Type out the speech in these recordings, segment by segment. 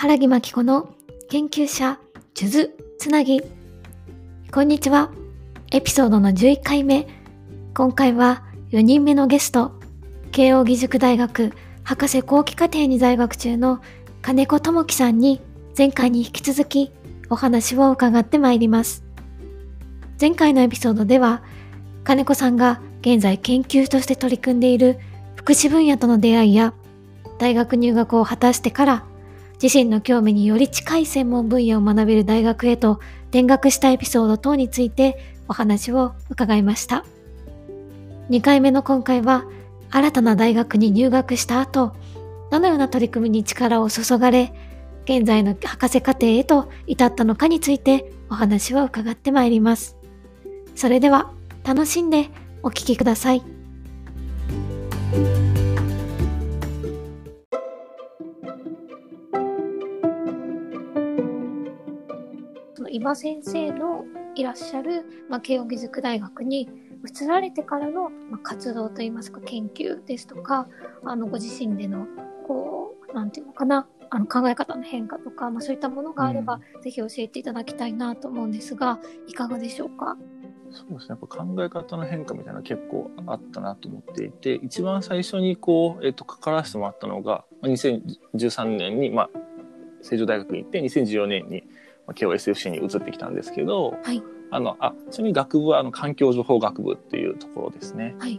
原木真紀子の研究者、数珠つなぎ。こんにちは。エピソードの11回目。今回は4人目のゲスト、慶應義塾大学博士後期課程に在学中の金子智樹さんに前回に引き続きお話を伺ってまいります。前回のエピソードでは、金子さんが現在研究として取り組んでいる福祉分野との出会いや、大学入学を果たしてから自身の興味により近い専門分野を学べる大学へと転学したエピソード等についてお話を伺いました。2回目の今回は、新たな大学に入学した後、どのような取り組みに力を注がれ、現在の博士課程へと至ったのかについてお話を伺ってまいります。それでは、楽しんでお聴きください。今先生のいらっしゃる、まあ、慶應義塾大学に移られてからの、まあ、活動といいますか研究ですとかあのご自身でのこうなんていうのかなあの考え方の変化とか、まあ、そういったものがあれば、うん、ぜひ教えていただきたいなと思うんですがいかがでしょうか？そうですね。やっぱ考え方の変化みたいなの結構あったなと思っていて一番最初にこう、えっと、関わらせてもらったのが2013年に、まあ、成城大学に行って2014年に KOSFC に移ってきたんですけど、はい、あのあちなみに学部はあの環境情報学部っていうところですね。はい。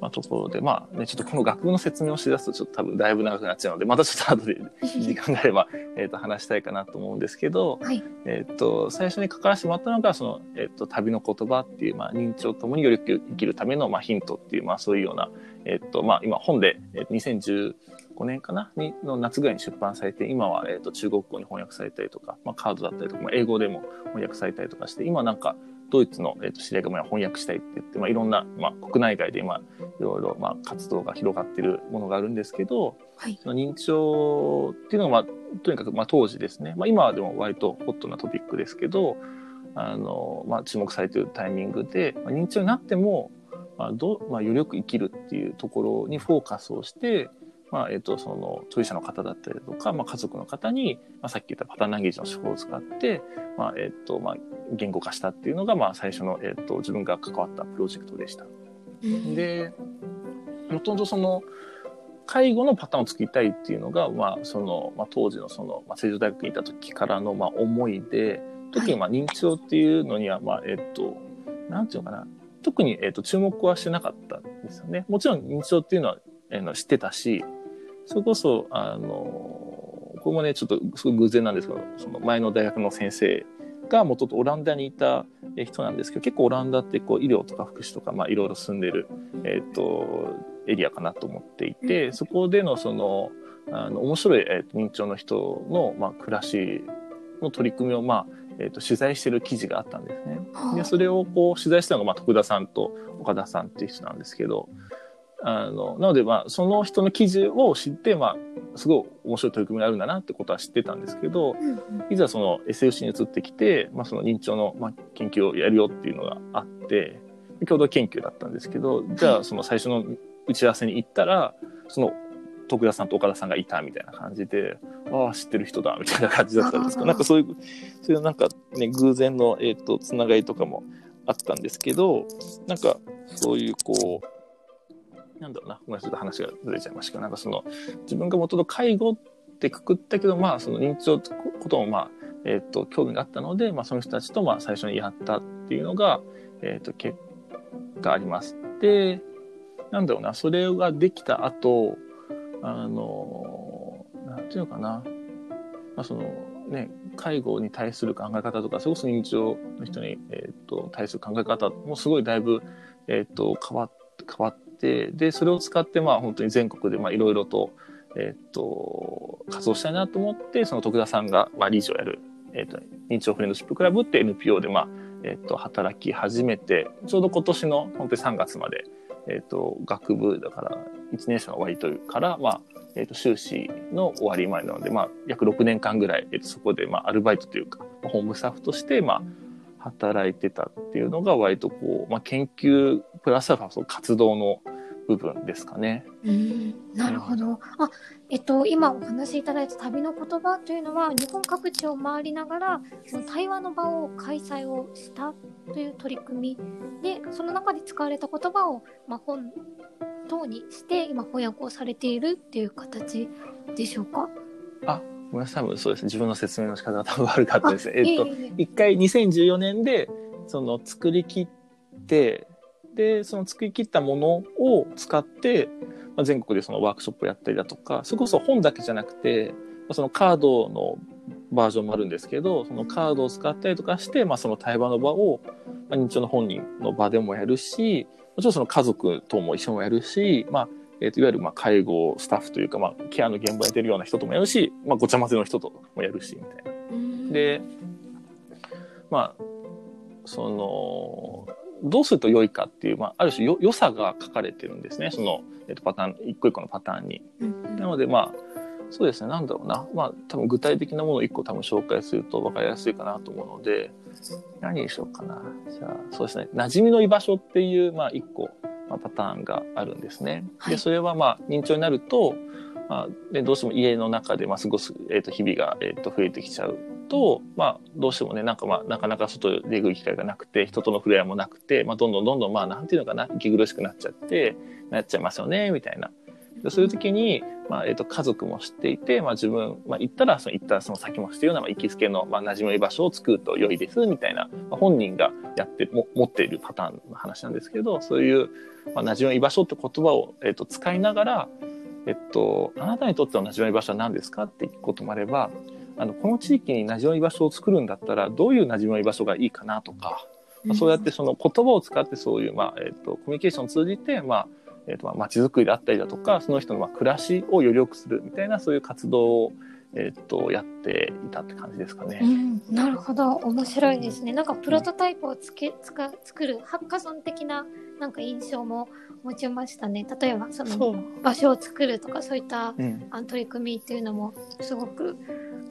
まあ、ところで、まあね、ちょっとこの学部の説明をしだすと、ちょっと多分だいぶ長くなっちゃうので、またちょっと後で時間があれば、えっと、話したいかなと思うんですけど、はい、えっと、最初に関わらせてもらったのが、その、えっと、旅の言葉っていう、まあ、認知をともにより生きるための、まあ、ヒントっていう、まあ、そういうような、えっと、まあ、今、本で、えっと、2010、5年かな？にの夏ぐらいに出版されて今は、えーと、中国語に翻訳されたりとか、まあ、カードだったりとか、まあ、英語でも翻訳されたりとかして今なんかドイツの、えーと、知り合いが翻訳したいって言って、まあ、いろんな、まあ、国内外で今いろいろ、まあ、活動が広がっているものがあるんですけど、はい、その認知症っていうのが、まあ、とにかく、まあ、当時ですね、まあ、今はでも割とホットなトピックですけどあの、まあ、注目されているタイミングで、まあ、認知症になっても、まあどまあ、よりよく生きるっていうところにフォーカスをしてまあ、えっ、と、その、当事者の方だったりとか、まあ、家族の方に、まあ、さっき言ったパターンランゲージの手法を使って、まあ、えっ、と、まあ、言語化したっていうのが、まあ、最初の、えっ、と、自分が関わったプロジェクトでした。で、もともとその、介護のパターンを作りたいっていうのが、まあ、その、まあ、当時のその、まあ、成城大学にいた時からの、まあ、思いで、特に、まあ、認知症っていうのには、まあ、えっ、と、なんていうのかな、特に、えっ、と、注目はしてなかったんですよね。もちろん認知症っていうのは、えー、知ってたし、それこそ、あの、これもね、ちょっとすごい偶然なんですけど、その前の大学の先生がもともとオランダにいた人なんですけど、結構オランダってこう医療とか福祉とか、まあいろいろ住んでる、えっ、ー、と、エリアかなと思っていて、そこでのその、あの、面白い、えー、認知症の人の、まあ、暮らしの取り組みを、まあ、えーと、取材してる記事があったんですね。でそれをこう取材したのが、まあ、徳田さんと岡田さんっていう人なんですけど、あの、なので、まあ、その人の記事を知って、まあ、すごい面白い取り組みがあるんだなってことは知ってたんですけど、うんうん、いざその SFC に移ってきて、まあ、その認知症の、まあ、研究をやるよっていうのがあって、共同研究だったんですけど、じゃあ、その最初の打ち合わせに行ったら、その、徳田さんと岡田さんがいたみたいな感じで、ああ、知ってる人だ、みたいな感じだったんですけど、なんかそういう、そういうなんかね、偶然の、えっ、ー、と、つながりとかもあったんですけど、なんか、そういうこう、なんだろうな、ごめんなさい、ちょっと話がずれちゃいましたけど、なんかその、自分がもともと介護ってくくったけど、まあ、その認知症ってことも、まあ、えっ、ー、と、興味があったので、まあ、その人たちと、まあ、最初にやったっていうのが、えっ、ー、と、結果あります。で、なんだろうな、それができた後、あの、なんていうのかな、まあ、その、ね、介護に対する考え方とか、それこそ認知症の人に、え、ー、と、対する考え方もすごいだいぶ、えっ、と、変わ変わってでそれを使ってまあ本当に全国でいろいろと,、えー、と活動したいなと思ってその徳田さんが、まあ、理事をやる、えーと、認知症フレンドシップクラブって NPO で、まあえー、と働き始めてちょうど今年の本当に3月まで、えー、と学部だから1年生の終わりというから、まあえー、と修士の終わり前なので、まあ、約6年間ぐらい、えー、とそこで、まあ、アルバイトというかホームスタッフとして、まあ、働いてたっていうのが割とこう、まあ、研究プラスアルファその活動の部分ですかね。うんなるほど。あ、えっと、今お話しいただいた旅の言葉というのは、日本各地を回りながら、その対話の場を開催をしたという取り組みで、その中で使われた言葉を、まあ、本等にして、今翻訳をされているっていう形でしょうか？あ、ごめんなさい、多分そうですね。自分の説明の仕方が多分悪かったですね。えっと、一回2014年で、その作り切って、で、その作り切ったものを使って、まあ、全国でそのワークショップをやったりだとか、それこそ本だけじゃなくて、まあそのカードのバージョンもあるんですけど、そのカードを使ったりとかして、まあ、その対話の場を、まあ、認知症の本人の場でもやるし、もちろんその家族とも一緒もやるし、まあ、えっ、と、いわゆる、まあ、介護スタッフというか、まあ、ケアの現場やってるような人ともやるし、まあ、ごちゃ混ぜの人ともやるし、みたいな。うんで、まあ、その、どうすると良いかっていう、まあ、ある種よ良さが書かれてるんですね。その、えっと、パターン、一個一個のパターンに。なので、まあ、そうですね、なんだろうな。まあ、多分具体的なものを一個多分紹介すると分かりやすいかなと思うので、何にしようかな。じゃあ、そうですね、馴染みの居場所っていう、まあ、一個、まあ、パターンがあるんですね。はいで、それはまあ、認知症になると、まあ、でどうしても家の中でまあ過ごす、えー、と日々が、えー、と増えてきちゃうと、まあ、どうしてもねなんかまあなかなか外で行く機会がなくて人との触れ合いもなくて、まあ、どんどんどんどんまあなんていうのかな息苦しくなっちゃってなっちゃいますよねみたいな。でそういう時に、まあえー、と家族も知っていて、まあ、自分、まあ、行ったらその行ったその先も知ってるような、まあ、行きつけの、まあ、馴染みの居場所を作ると良いですみたいな、まあ、本人がやっても持っているパターンの話なんですけどそういう、まあ、馴染みの居場所って言葉を、えー、と使いながらえっと、あなたにとっての馴染みの居場所は何ですかって聞くこともあれば、あの、この地域に馴染みの居場所を作るんだったら、どういう馴染みの居場所がいいかなとか、まあ、そうやってその言葉を使ってそういう、まあ、えっと、コミュニケーションを通じて、まあ、えっと、まあ、街づくりであったりだとか、その人のまあ暮らしをより良くするみたいな、そういう活動を、えっと、やっていたって感じですかね。うん、なるほど面白いですねなんかプロトタイプをつけつか作るハッカソン的ななんか印象も持ちましたね例えばその。場所を作るとかそういったうん。あの取り組みっていうのもすごく、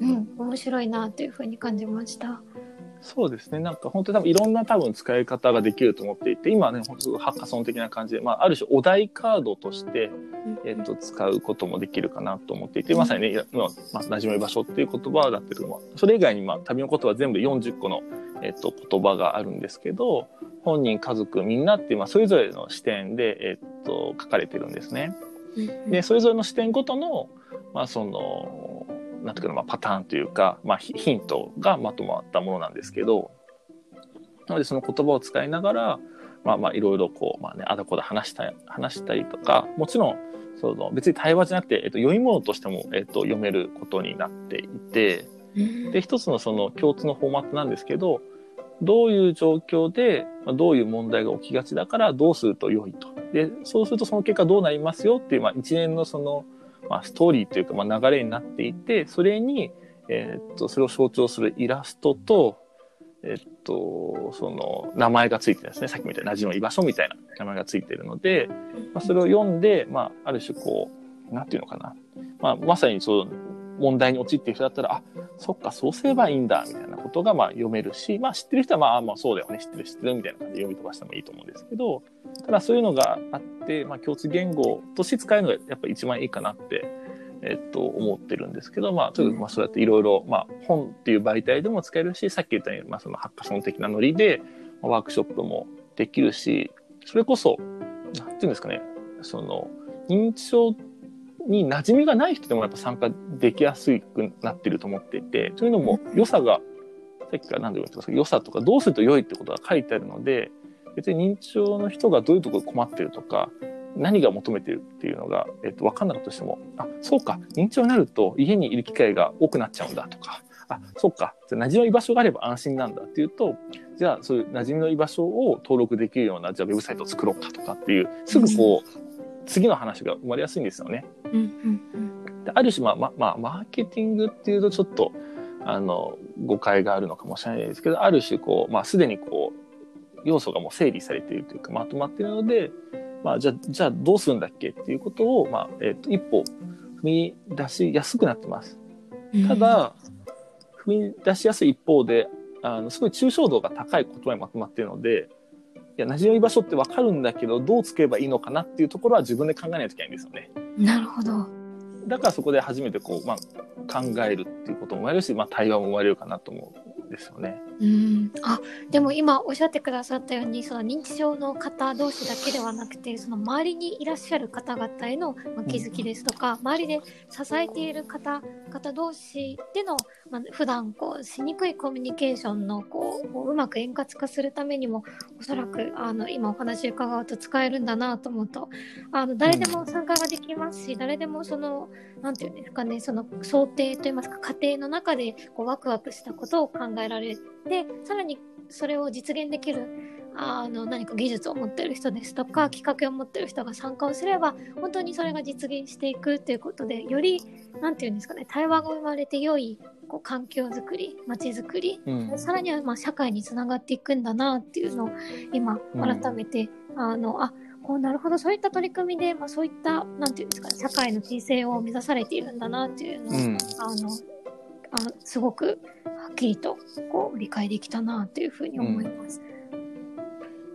うん、面白いなというふうに感じました。そうですね。なんか本当に多分いろんな多分使い方ができると思っていて、今はね、本当ハッカソン的な感じで、まあ、ある種お題カードとして、えっと、使うこともできるかなと思っていて、まさにね、今、まあ、馴染み場所っていう言葉だってるのは、それ以外に、まあ、旅の言葉全部40個の、えっと、言葉があるんですけど、本人、家族、みんなっていう、まあ、それぞれの視点で、えっと、書かれてるんですね。で、それぞれの視点ごとの、まあ、その、なんていうかな、まあ、パターンというか、まあ、ヒヒントがまとまったものなんですけど、なのでその言葉を使いながら、まあまあいろいろこう、まあね、あだこだ話したい、話したりとか、もちろん、その別に対話じゃなくて、えっと、読み物としても、えっと、読めることになっていて、で、一つのその共通のフォーマットなんですけど、どういう状況で、まあ、どういう問題が起きがちだからどうすると良いと。で、そうするとその結果どうなりますよっていう、まあ一連のその、まあストーリーというか、まあ流れになっていて、それに、えーっと、それを象徴するイラストと、えっと、その、名前がついてるんですね。さっきみたいな、馴染みの居場所みたいな名前がついてるので、まあ、それを読んで、まあ、ある種こう、なんていうのかな。まあ、まさにそう、問題に陥っている人だったら、あ、そっか、そうすればいいんだ、みたいなことが、まあ、読めるし、まあ、知ってる人は、まあ、まあ、そうだよね、知ってる、知ってる、みたいな感じで読み飛ばしてもいいと思うんですけど、ただ、そういうのがあって、まあ、共通言語として使えるのが、やっぱ一番いいかなって、えっと、思ってるんですけど、まあ、とにかく、まあ、そうやっていろいろ、まあ、本っていう媒体でも使えるし、さっき言ったように、まあ、そのハッカソン的なノリで、ワークショップもできるし、それこそ、なんていうんですかね、その、認知症に馴染みがない人でもやっぱ参加できやすくなってると思っていて、というのも、良さが、さっきから何でも言ってますけど、良さとかどうすると良いってことが書いてあるので、別に認知症の人がどういうところで困ってるとか、何が求めてるっていうのが、えっと、分かんなかったとしても、あ、そうか、認知症になると家にいる機会が多くなっちゃうんだとか、あ、そうか、じゃあ馴染みの居場所があれば安心なんだっていうと、じゃあそういう馴染みの居場所を登録できるような、じゃあウェブサイトを作ろうかとかっていう、すぐこう、次の話が生まれやすいんですよね。うんうんである種、まあ、ま、まあ、マーケティングっていうとちょっと、あの、誤解があるのかもしれないですけど、ある種、こう、まあ、すでにこう、要素がもう整理されているというか、まとまっているので、まあ、じゃあ、じゃあどうするんだっけっていうことを、まあ、えっ、と、一歩踏み出しやすくなってます。うんただ、踏み出しやすい一方で、あの、すごい抽象度が高い言葉にまとまっているので、や、馴染み場所ってわかるんだけど、どう作ればいいのかなっていうところは自分で考えないといけないんですよね。なるほど。だからそこで初めてこう、まあ、考えるっていうことも生まれるし、まあ、対話も生まれるかなと思うんですよね。うん、あでも今おっしゃってくださったようにその認知症の方同士だけではなくてその周りにいらっしゃる方々へのまあ気づきですとか、周りで支えている方々同士での、まあ、普段こうしにくいコミュニケーションのこうこううまく円滑化するためにもおそらくあの今お話伺うと使えるんだなと思うとあの誰でも参加ができますし、誰でもそのなんていうんですかねその想定といいますか家庭の中でこうワクワクしたことを考えられてさらにそれを実現できるあの何か技術を持ってる人ですとか企画を持ってる人が参加をすれば本当にそれが実現していくということでよりなんていうんですかね対話が生まれて良いこう環境づくり街づくり、うん。さらにはまあ社会につながっていくんだなっていうのを今うん。改めて、あのあこうなるほどそういった取り組みで、まあ、そういったなんていうんですかね社会の形成を目指されているんだなっていうのを、うん。あのあすごくはっきりとこう理解できたなというふうに思います。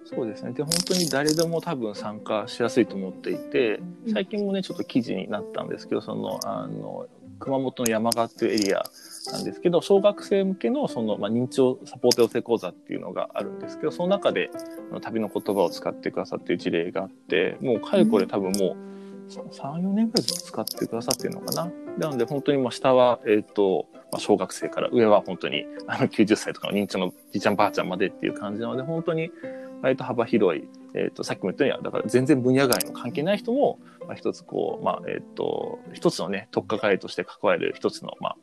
そうですね。で、本当に誰でも多分参加しやすいと思っていて、最近もね、ちょっと記事になったんですけど、その、あの、熊本の山川っていうエリアなんですけど、小学生向けのその、まあ、認知症サポート養成講座っていうのがあるんですけど、その中で、旅の言葉を使ってくださっている事例があって、もうかれこれ多分もう、3、4年ぐらい使ってくださってるのかな。なので本当にもう下は、えっ、と、まあ、小学生から上は本当にあの90歳とかの認知症のじいちゃんばあちゃんまでっていう感じなので、本当に割と幅広い、えっ、と、さっきも言ったように、だから全然分野外の関係ない人も、まあ、一つこう、まあ、えっ、と、一つのね、特化会として関われる一つの、まあ、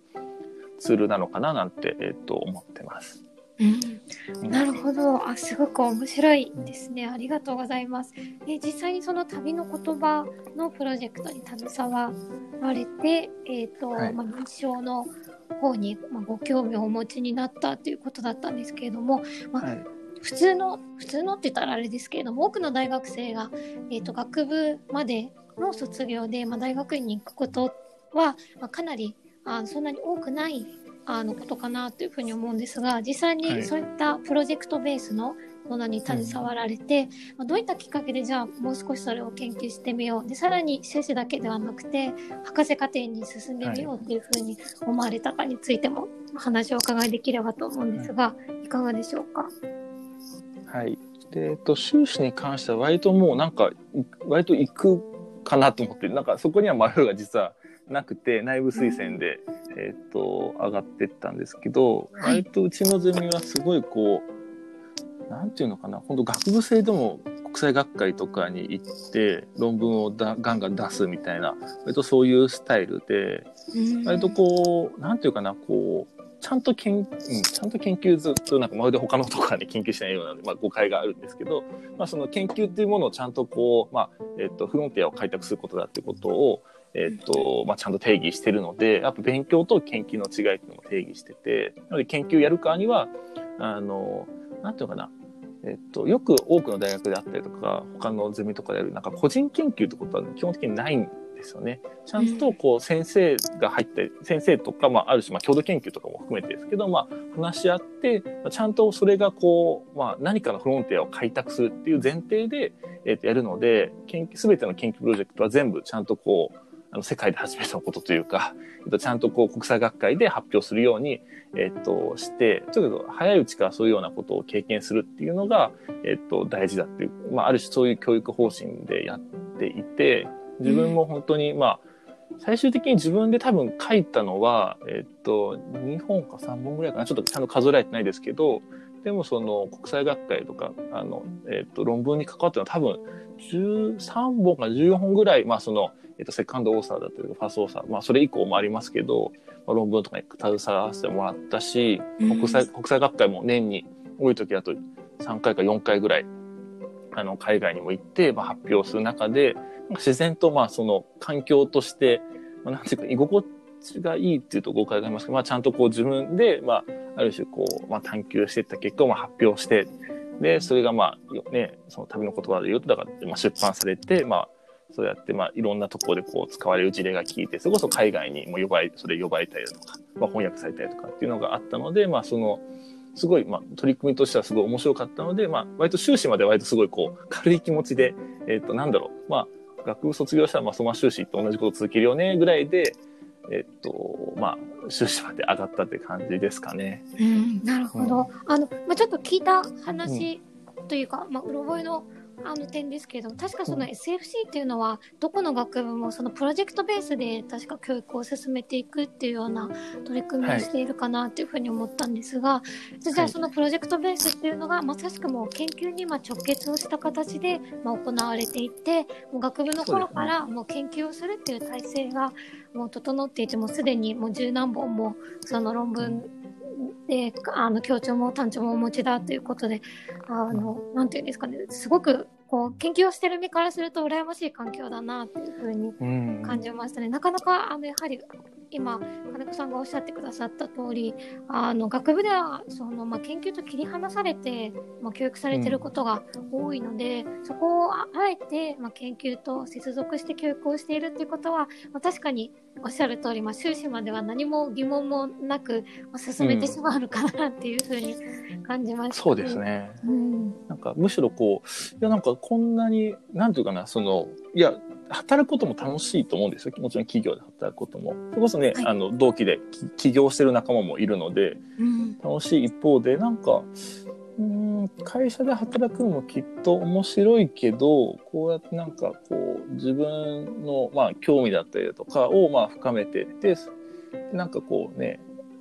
ツールなのかななんて、えっ、と、思ってます。うんなるほど。あ、すごく面白いですね。ありがとうございます。え実際にその旅の言葉のプロジェクトに携わられて、えっ、と、はいまあ、認知症の方に、まあ、ご興味をお持ちになったということだったんですけれども、はい。普通の、普通のって言ったらあれですけれども、多くの大学生が、えっ、と、学部までの卒業で、まあ、大学院に行くことは、まあ、かなり、あそんなに多くないあのことかなというふうに思うんですが実際はい。にそういったプロジェクトベースのものに携わられて、まあ、どういったきっかけでじゃあもう少しそれを研究してみよう。でさらに修士だけではなくて博士課程に進んでみようっていうふうに思われたかについてもお話をお伺いできればと思うんですが、い。かがでしょうか？はい。で、えっと、修士に関しては割ともうなんか、い割と行くかなと思って、なんかそこには迷いが実はなくて、内部推薦で、えっと、上がってったんですけど、はい。割とうちのゼミはすごいこう、なんていうのかな、本当学部生でも国際学会とかに行って、論文をだガンガン出すみたいな、割とそういうスタイルで、割とこう、なんていうかな、こう、ちゃんと研、うん、ちゃんと研究ずっとなんかまるで他のところに研究しないようなので、まあ、誤解があるんですけど、まあ、その研究っていうものをちゃんとこう、まあ、えっと、フロンティアを開拓することだってことを、えっと、まあ、ちゃんと定義してるので、やっぱ勉強と研究の違いっていうのも定義してて、なので研究やるからには、あの、なんていうのかな、えっと、よく多くの大学であったりとか、他のゼミとかでやる、なんか個人研究ってことは基本的にないんですよね。ちゃんとこう先生が入って、先生とか、まあある種、まあ共同研究とかも含めてですけど、まあ話し合って、まあちゃんとそれがこう、まあ何かのフロンティアを開拓するっていう前提で、えっとやるので、研究、すべての研究プロジェクトは全部ちゃんとこう、あの世界で初めてのことというか、えっと、ちゃんとこう国際学会で発表するように、えっと、して、ちょっと早いうちからそういうようなことを経験するっていうのが、えっと、大事だっていう、まあ、ある種そういう教育方針でやっていて、自分も本当に、まあ、最終的に自分で多分書いたのは、えっと、2本か3本ぐらいかな。ちょっとちゃんと数えられてないですけど、でもその国際学会とか、あの、えっと、論文に関わってるのは多分13本か14本ぐらい、まあその、えっと、セカンドオーサーだったりとか、ファーストオーサー、まあそれ以降もありますけど、まあ、論文とかに携わらせてもらったし、国際、国際学会も年に多い時だと3回か4回ぐらい、あの、海外にも行って、まあ、発表する中で、自然と、まあ、その環境として、まあ、なんていうか、居心地がいいっていうと誤解がありますけど、まあ、ちゃんとこう自分で、まあ、ある種こう、まあ、探求していった結果をまあ発表して、で、それがまあ、よね、その旅の言葉で言うと、だから、まあ、出版されて、まあ、そうやって、まあ、いろんなところでこう使われる事例が聞いて、それこそ海外にも呼ばれ、それ呼ばれたりだとか、まあ、翻訳されたりとかっていうのがあったので、まあ、その、すごい、まあ、取り組みとしてはすごい面白かったので、まあ、割と修士まで割とすごいこう、軽い気持ちで、えっ、と、なんだろう、まあ、学部卒業したら、まあ、その修士と同じこと続けるよね、ぐらいで、えっ、と、まあ、修士まで上がったって感じですかね。うん、なるほど。あの、まあ、ちょっと聞いた話というか、まあ、うろ覚えのあの点ですけど、確かその SFC っていうのは、どこの学部もそのプロジェクトベースで確か教育を進めていくっていうような取り組みをしているかなっていうふうに思ったんですが、じゃあそのプロジェクトベースっていうのが、まさしくもう研究にま直結をした形で、ま行われていて、もう学部の頃からもう研究をするっていう体制がもう整っていて、もうすでにもう十何本もその論文で、あの、協調も単調もお持ちだということで、あの、なんていうんですかね、すごく、こう、研究をしてる身からすると羨ましい環境だなっていうふうに感じましたね。なかなか、あの、やはり、今、金子さんがおっしゃってくださった通り、あの、学部では、その、まあ、研究と切り離されて、まあ、教育されてることが多いので、うん、そこをあえて、まあ、研究と接続して教育をしているっていうことは、まあ、確かにおっしゃる通り、まあ、終始までは何も疑問もなく、まあ、進めてしまうのかなっていうふうに感じました、ねうん、そうですね。うん、なんか、むしろこう、いや、なんかこんなに、なんていうかな、その、いや、働くことも楽しいと思うんですよ。もちろん企業で働くことも。それこそね、はい、あの、同期で起業してる仲間もいるので、うん、楽しい一方で、なんか、会社で働くのもきっと面白いけどこうやってなんかこう自分のまあ興味だったりだとかをまあ深めてってなんかこうね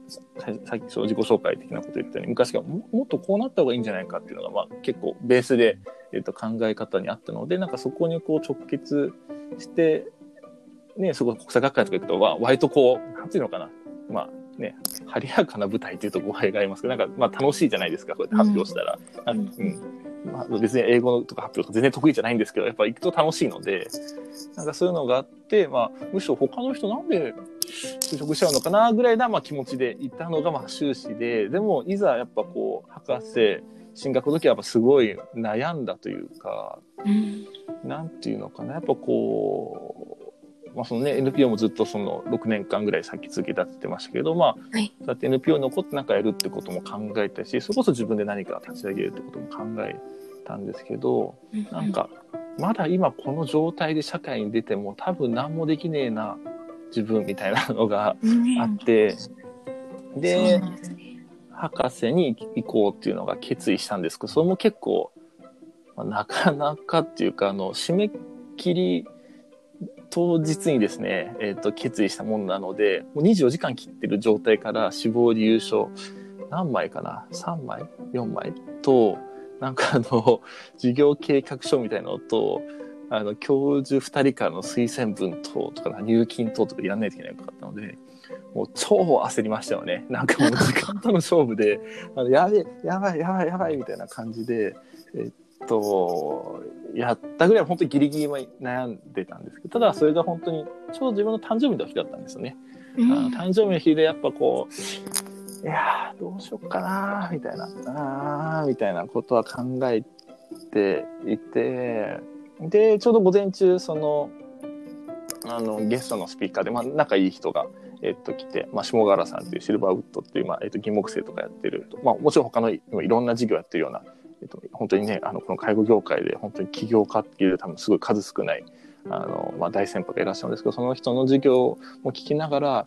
さっき自己紹介的なこと言ったように昔からもっとこうなった方がいいんじゃないかっていうのがまあ結構ベースで、えー、と考え方にあったのでなんかそこにこう直結してねそこ国際学会とか行くと割とこうなんていうのかなまあね、晴れやかな舞台っていうと語弊がありますけど、なんか、まあ楽しいじゃないですか、こうやって発表したら。うん。うんまあ、別に英語とか発表とか全然得意じゃないんですけど、やっぱ行くと楽しいので、なんかそういうのがあって、まあ、むしろ他の人なんで就職しちゃうのかなぐらいな、まあ、気持ちで行ったのが、まあ、修士で、でも、いざやっぱこう、博士、進学の時はやっぱすごい悩んだというか、うん、なんていうのかな、やっぱこう、まあそのね、NPO もずっとその6年間ぐらい先続けたって言ってましたけど、まあ、はい、そうやって NPO に残って何かやるってことも考えたし、それこそ自分で何か立ち上げるってことも考えたんですけど、なんか、まだ今この状態で社会に出ても多分何もできねえな、自分みたいなのがあって、で、ね、博士に行こうっていうのが決意したんですけど、それも結構、まあ、なかなかっていうか、あの、締め切り、当日にですね、え、ー、と、決意したもんなので、もう24時間切ってる状態から死亡理由書、何枚かな ?3 枚 ?4 枚？と、なんかあの、事業計画書みたいなのと、あの、教授2人からの推薦文等とか、入金等とかやんないといけないかったので、もう超焦りましたよね。なんかもう時間との勝負で、あのやべえ、やばい、やばい、やばい、みたいな感じで、えっと、やったぐらい本当にギリギリ悩んでたんですけど、ただそれが本当にちょうど自分の誕生日の日だったんですよね。うん、あの誕生日の日でやっぱこう、いやどうしよっかなみたいな、あみたいなことは考えていて、で、ちょうど午前中、その、あの、ゲストのスピーカーで、まあ、仲いい人が、えっと、来て、まあ、下原さんっていうシルバーウッドっていう、まあ、えっと、銀木生とかやってる、まあ、もちろん他のいろんな事業やってるような、えっと、本当にね、あの、この介護業界で本当に起業家っていう多分すごい数少ない、あの、まあ、大先輩がいらっしゃるんですけど、その人の授業も聞きながら、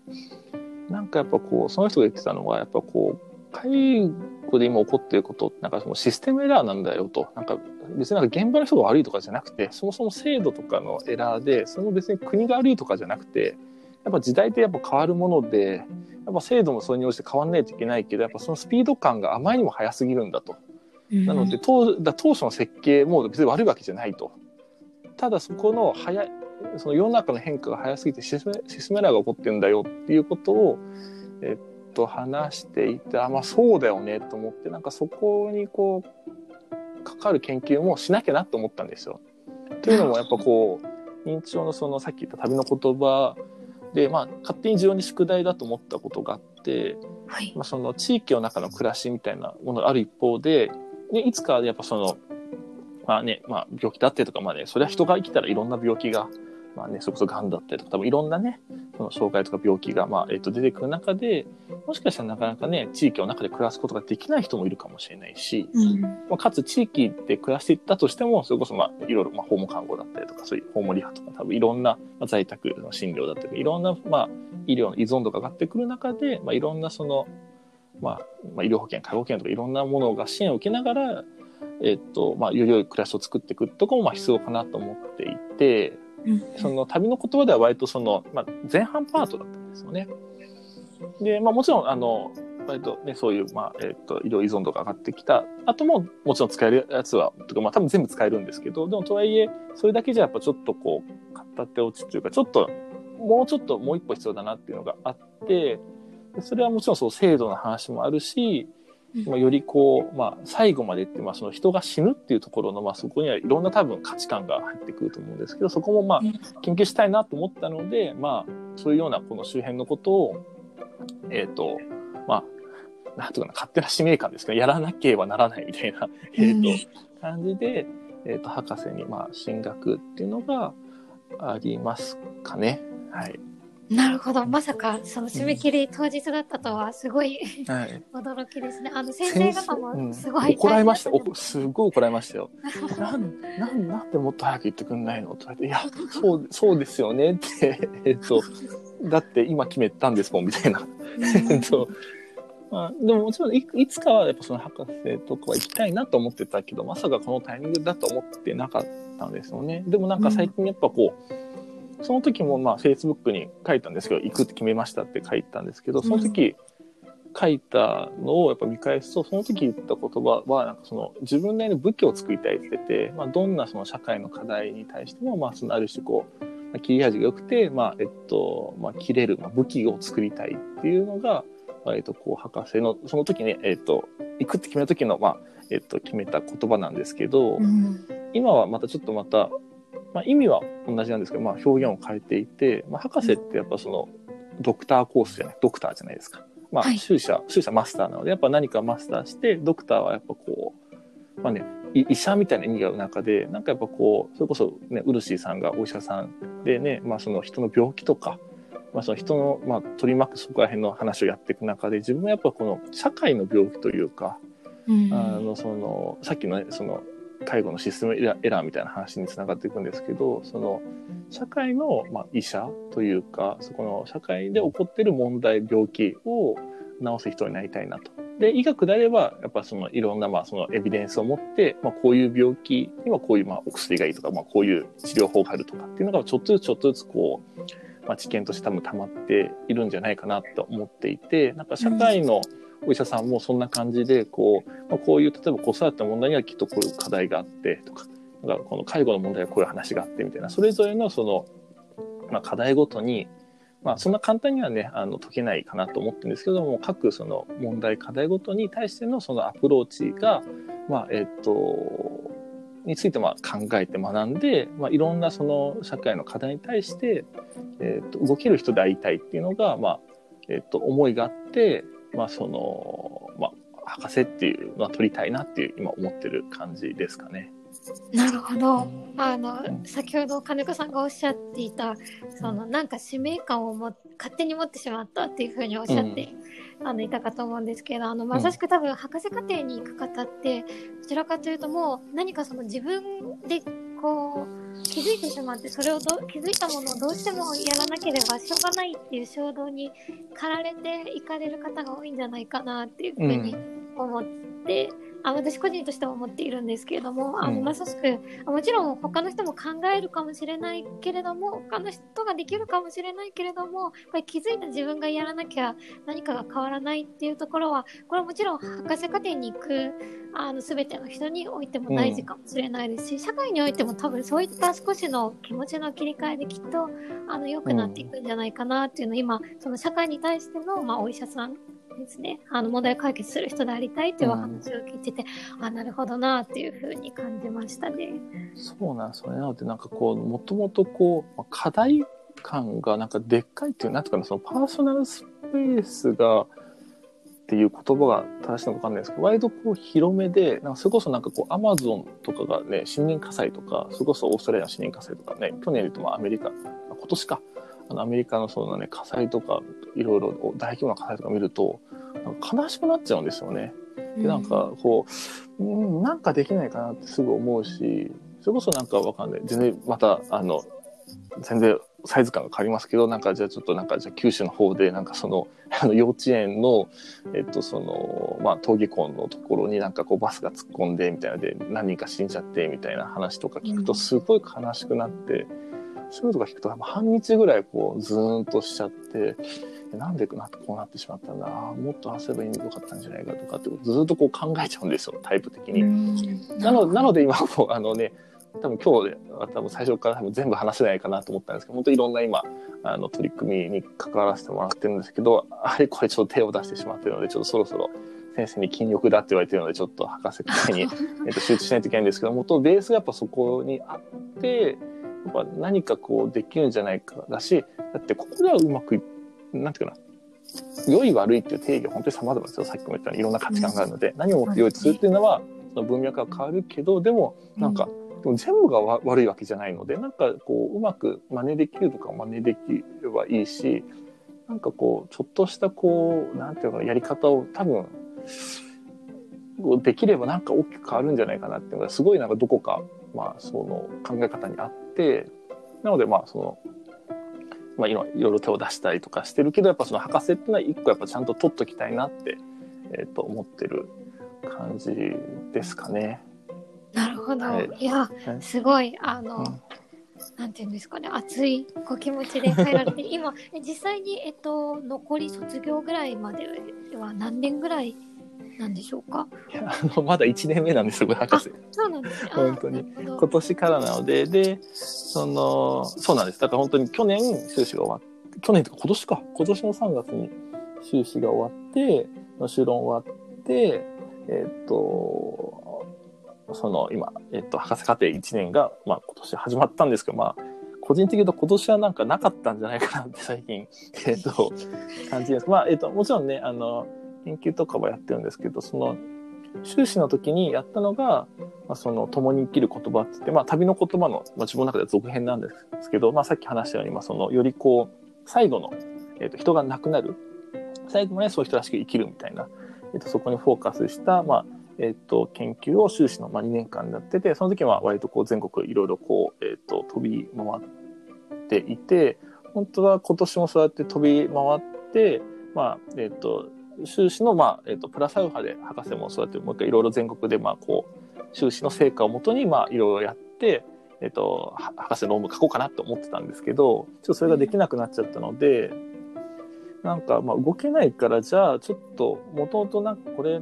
なんかやっぱこう、その人が言ってたのは、やっぱこう、介護で今起こっていることって、なんかもうシステムエラーなんだよと。なんか別になんか現場の人が悪いとかじゃなくて、そもそも制度とかのエラーで、その別に国が悪いとかじゃなくて、やっぱ時代ってやっぱ変わるもので、やっぱ制度もそれに応じて変わんないといけないけど、やっぱそのスピード感があまりにも速すぎるんだと。なので当だ当初の設計も別に悪いわけじゃないと。ただそこの早いその世の中の変化が早すぎてシスメシスメラーが起こってるんだよっていうことを、えっと、話していてあまあそうだよねと思ってなんかそこにこうかかる研究もしなきゃなと思ったんですよ。というのもやっぱこう認知症のそのさっき言った旅の言葉で、まあ、勝手に自分に宿題だと思ったことがあって、はい、まあ、その地域の中の暮らしみたいなものがある一方で、で、いつかやっぱその、まあね、まあ病気だってとか、まあね、それは人が生きたらいろんな病気がまあね、それこそ癌だったりとか、多分いろんなね、その障害とか病気が、まあ、えっ、と、出てくる中で、もしかしたらなかなかね、地域の中で暮らすことができない人もいるかもしれないし、うん。まあ、かつ地域で暮らしていったとしても、それこそまあ、いろいろ、まあ、訪問看護だったりとか、そういう訪問リハとか、多分いろんな、まあ、在宅の診療だったりとか、いろんな、まあ、医療の依存度が上がってくる中で、まあ、いろんなその、まあ、まあ、医療保険、介護保険とかいろんなものが支援を受けながら、えっと、まあ、より良い暮らしを作っていくところもまあ必要かなと思っていて、その旅の言葉では割とその、まあ、前半パートだったんですよね。で、まあもちろん、あの、割とね、そういう、まあ、えっ、と、医療依存度が上がってきた後も、もちろん使えるやつは、とか、まあ多分全部使えるんですけど、でもとはいえ、それだけじゃやっぱちょっとこう、片手落ちというか、ちょっと、もうちょっともう一歩必要だなっていうのがあって、でそれはもちろんそう制度の話もあるし、うんまあ、よりこう、まあ、最後までってまあ、その人が死ぬっていうところの、まあ、そこにはいろんな多分価値観が入ってくると思うんですけど、そこもまあうん、研究したいなと思ったので、まあ、そういうようなこの周辺のことを、えっ、と、まあ、なんとかな、勝手な使命感ですかね、やらなければならないみたいな、えっ、と、感じで、えっ、と、博士に、まあ、進学っていうのがありますかね。はい。なるほど。まさか、その締め切り当日だったとは、すごいはい。驚きですね。あの、先生方もすごい、怒られました。すごい怒られましたよ。なん、なん、なんでもっと早く言ってくんないのと言われて、いや、そう、そうですよねって、えっと、だって今決めたんですもん、みたいな。えっと、まあ、でももちろんい、いつかはやっぱその博士とかは行きたいなと思ってたけど、まさかこのタイミングだと思ってなかったんですよね。でもなんか最近やっぱこう、その時もまあ Facebook に書いたんですけど、行くって決めましたって書いたんですけど、その時書いたのをやっぱ見返すと、その時言った言葉は、なんかその自分なりの武器を作りたいって言ってて、まあどんなその社会の課題に対しても、まあそのある種こう、まあ切れ味が良くて、まあえっと、まあ切れる、まあ、武器を作りたいっていうのが、割とこう博士の、その時に、えっと、行くって決めた時の、まあ、えっと、決めた言葉なんですけど、うん。今はまたちょっとまた、まあ、意味は同じなんですけど、まあ、表現を変えていて、まあ、博士ってやっぱそのドクターコースじゃないドクターじゃないですか。まあはい修士は修士はマスターなのでやっぱ何かマスターしてドクターはやっぱこうまあねい医者みたいな意味がある中でなんかやっぱこうそれこそねウルシーさんがお医者さんでね、まあ、その人の病気とか、まあ、その人の、まあ、取り巻くそこら辺の話をやっていく中で自分はやっぱこの社会の病気というか、うんあのそのさっきのねその介護のシステムエラーみたいな話につながっていくんですけどその社会の、まあ、医者というかそこの社会で起こってる問題病気を治す人になりたいなと。で医学であればやっぱそのいろんなまあそのエビデンスを持って、まあ、こういう病気にはこういうまあお薬がいいとか、まあ、こういう治療法があるとかっていうのがちょっとずつちょっとずつこう、まあ、知見として多分溜まっているんじゃないかなと思っていてなんか社会のお医者さんもそんな感じでこう、まあ、こういう例えば子育ての問題にはきっとこういう課題があってとかなんかこの介護の問題はこういう話があってみたいなそれぞれのその、まあ、課題ごとにまあ、そんな簡単にはねあの解けないかなと思ってるんですけども各その問題課題ごとに対してのそのアプローチが、まあえっとについてまあ考えて学んで、まあ、いろんなその社会の課題に対して、えっと動ける人でありたいっていうのが、まあえっと思いがあって、まあそのまあ、博士っていうのは取りたいなっていう今思ってる感じですかね。なるほど。あの、ん。先ほど金子さんがおっしゃっていた、そのなんか使命感をも勝手に持ってしまったっていうふうにおっしゃって、あのいたかと思うんですけど、あのまさしく多分博士課程に行く方って、どちらかというともう何かその自分でこう気づいてしまって、それをど気づいたものをどうしてもやらなければしょうがないっていう衝動に駆られていかれる方が多いんじゃないかなっていうふうに思って、あ私個人としては思っているんですけれども、あのうん。まさしくあもちろん他の人も考えるかもしれないけれども他の人ができるかもしれないけれどもやっぱり気づいた自分がやらなきゃ何かが変わらないっていうところはこれはもちろん博士課程に行くあの全ての人においても大事かもしれないですし、社会においても多分そういった少しの気持ちの切り替えできっとあの良くなっていくんじゃないかなっていうのを今その社会に対しての、まあ、お医者さんですねあの問題解決する人でありたいというお話を聞いてて、あなるほどなっていうふうに感じましたね。そうなんですよね。なので、なんかこう、もともとこう、課題感がなんかでっかいっていう、なんとかな、そのパーソナルスペースがっていう言葉が正しいのかわかんないですけど、割とこう広めで、なんかそれこそなんかこうアマゾンとかがね、森林火災とか、それこそオーストラリアの森林火災とかね、去年で言うとまあアメリカ、今年か、あのアメリカのそのね、火災とか、いろいろ大規模な火災とか見ると、悲しくなっちゃうんですよね。でなんかこう、うん、なんかできないかなってすぐ思うし、それこそなんかわかんない。全然また、あの、全然サイズ感が変わりますけど、なんかじゃあちょっとなんかじゃあ九州の方でなんかその、あの幼稚園の、えっとその、まあ登下校のところになんかこうバスが突っ込んでみたいなで何人か死んじゃってみたいな話とか聞くとすごい悲しくなって、そういうのとか聞くと半日ぐらいこうズーンとしちゃって、なんでなこうなってしまったんだもっと焦ればいいよかったんじゃないかとかってずっとこう考えちゃうんですよ、タイプ的に。なのなので今こうあのね多分今日で多分最初から多分全部話せないかなと思ったんですけど本当いろんな今あの取り組みに関わらせてもらってるんですけどあれこれちょっと手を出してしまってるのでちょっとそろそろ先生に筋力だって言われてるのでちょっと博士会にえっと集中しないといけないんですけど元ベースがやっぱそこにあってやっぱ何かこうできるんじゃないかだしだってここではうまくいなんていうかな良い悪いっていう定義は本当に様々ですよ。さっきも言ったようにいろんな価値観があるので、何をもって良いとするっていうのはその文脈が変わるけどでもなんか、でも全部がわ悪いわけじゃないのでなんかこううまく真似できるとか真似できればいいしなんかこうちょっとしたこうなんていうのかなやり方を多分できればなんか大きく変わるんじゃないかなっていうのがすごいなんかどこかまあその考え方にあってなのでまあそのまあいろいろいろ手を出したりとかしてるけどやっぱその博士っていうのは一個やっぱちゃんと取っときたいなって、えー、と思ってる感じですかね。なるほど。はいい、やはい、すごい、あの、うんなんていうんですかね、熱いお気持ちで入られて、今、え実際に、えっと、残り卒業ぐらいまでは何年ぐらいなんでしょうか？いやあの まだ1年目なんですよ博士。そうなんです本当に。今年からなので、で、その、そうなんです。だから本当に去年修士が終わって、去年とか今年か、今年の3月に修士が終わって、修論終わって、えっと、その今、えっと、博士課程1年が、まあ今年始まったんですけど、まあ、個人的に言うと今年はなんかなかったんじゃないかなって最近、えっと、感じです。まあ、えっと、もちろんね、あの、研究とかはやってるんですけど、その、修士の時にやったのが、まあ、その共に生きる言葉って言って、まあ、旅の言葉の、まあ、自分の中では続編なんですけど、まあ、さっき話したように、まあ、そのよりこう最後の、えー、と人が亡くなる。最後までそういう人らしく生きるみたいな、えー、とそこにフォーカスした、まあえー、と研究を修士の、まあ、2年間やっててその時は割とこう全国いろいろこう、えー、と飛び回っていて本当は今年もそうやって飛び回って、まあえー、と修士の、まあえー、とプラスアルファで博士もそうやってもう一回いろいろ全国でまあこう修士の成果をもとにまあいろいろやって、えっと、博士論文書こうかなと思ってたんですけどちょっとそれができなくなっちゃったのでなんかまあ動けないからじゃあちょっともともとなんかこれ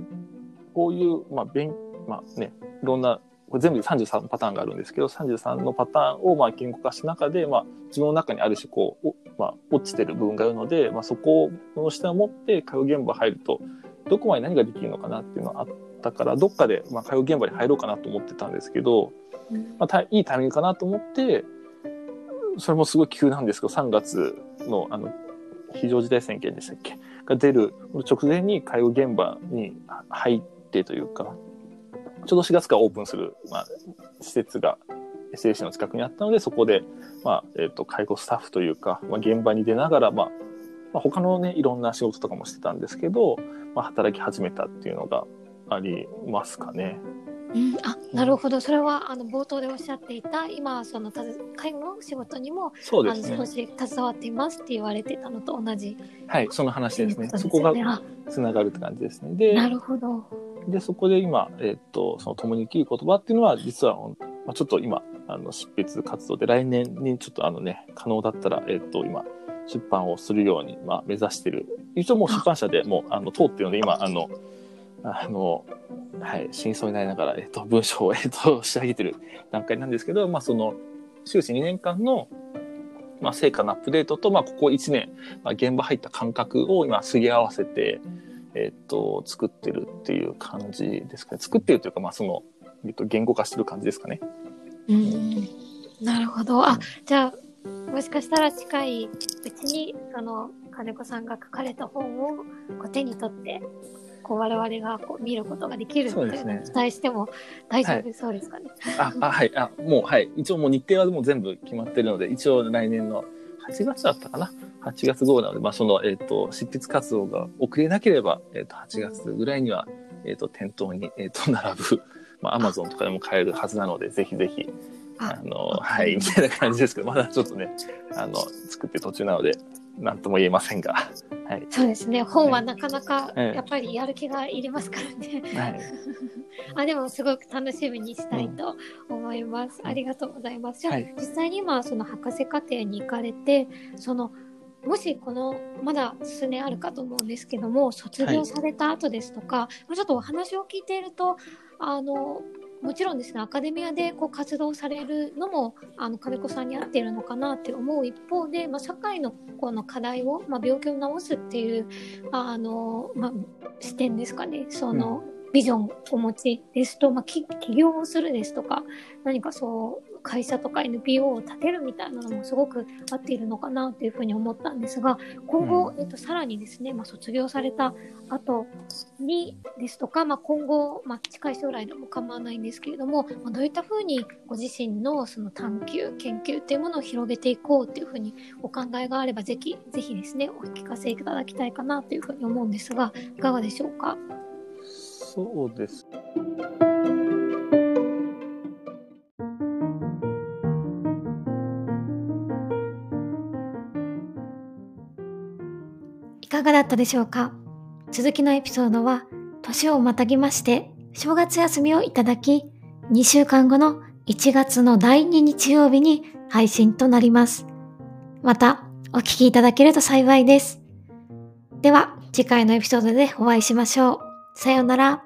こういうまあ勉まあねいろんなこれ全部で33パターンがあるんですけど33のパターンをまあ言語化した中で、まあ、自分の中にある種こう、まあ、落ちてる部分があるので、まあ、そこの視点を持って介護現場入るとどこまで何ができるのかなっていうのがあったからどっかでまあ介護現場に入ろうかなと思ってたんですけど、うん。まあ、たいいタイミングかなと思ってそれもすごい急なんですけど3月のあの非常事態宣言でしたっけ？が出る直前に介護現場に入ってというかちょうど4月からオープンする、まあ、施設が SAC の近くにあったのでそこで、まあえー、と介護スタッフというか、まあ、現場に出ながら、まあまあ、他のねいろんな仕事とかもしてたんですけど、まあ、働き始めたっていうのがありますかね。うん、あなるほどそれはあの冒頭でおっしゃっていた今その介護の仕事にも、あのそうですね少し携わっていますって言われてたのと同じはいその話ですねことそこがあつながるって感じですね。でなるほど。で、そこで今、えっと、その共に生きる言葉っていうのは、実は、まあ、ちょっと今、あの、執筆活動で、来年にちょっとあのね、可能だったら、えっと、今、出版をするように、まあ、目指してる。一応もう出版社でもう、あの、通ってるので、今、あの、あの、はい、真相になりながら、えっと、文章を、えっと、仕上げてる段階なんですけど、まあ、その、修士2年間の、まあ、成果のアップデートと、まあ、ここ1年、まあ、現場入った感覚を今、すり合わせて、えっと、作ってるっていう感じですかね。作ってるというか、まあ、その、えっと、言語化してる感じですかね。うんなるほど。あ、じゃあ、もしかしたら近いうちに、その、金子さんが書かれた本をこう手に取って、こう我々がこう見ることができるっていうのそうですねを期待しても大丈夫そうですかね？あ、あ、はい。あ、もう、はい。一応もう日程はもう全部決まってるので、一応来年の8月だったかな？8月号なので、まあ、その、えっ、と、執筆活動が遅れなければ、えっ、と、8月ぐらいには、えっ、と、店頭に、えっ、と、並ぶ、まあ、アマゾンとかでも買えるはずなので、ぜひぜひ、ああの、はい、みたいな感じですけど、まだちょっとね、あの、作ってる途中なので、なんとも言えませんが、はい。そうですね。本はなかなかええやっぱりやる気がいりますからね。はい。あでもすごく楽しみにしたいと思います。ありがとうございます。じゃあ、はい実際に今その博士課程に行かれて、そのもしこのまだ数年あるかと思うんですけども卒業された後ですとか、ちょっとお話を聞いているとあのもちろんですねアカデミアでこう活動されるのもあの金子さんに合っているのかなって思う一方で、まあ、社会のこの課題を、まあ、病気を治すっていうあの、まあ、視点ですかね。その、ビジョンをお持ちですと、まあ、き起業をするですとか何かそう会社とか NPO を立てるみたいなのもすごく合っているのかなというふうに思ったんですが今後、うんえっと、さらにですね、まあ、卒業された後にですとか、まあ、今後、まあ、近い将来でも構わないんですけれども、まあ、どういったふうにご自身のその探求研究っていうものを広げていこうっていうふうにお考えがあればぜひぜひですねお聞かせいただきたいかなというふうに思うんですがいかがでしょうか？そうです。かがだったでしょうか？続きのエピソードは年をまたぎまして正月休みをいただき2週間後の1月の第2日曜日に配信となります。またお聞きいただけると幸いです。では次回のエピソードでお会いしましょう。さようなら。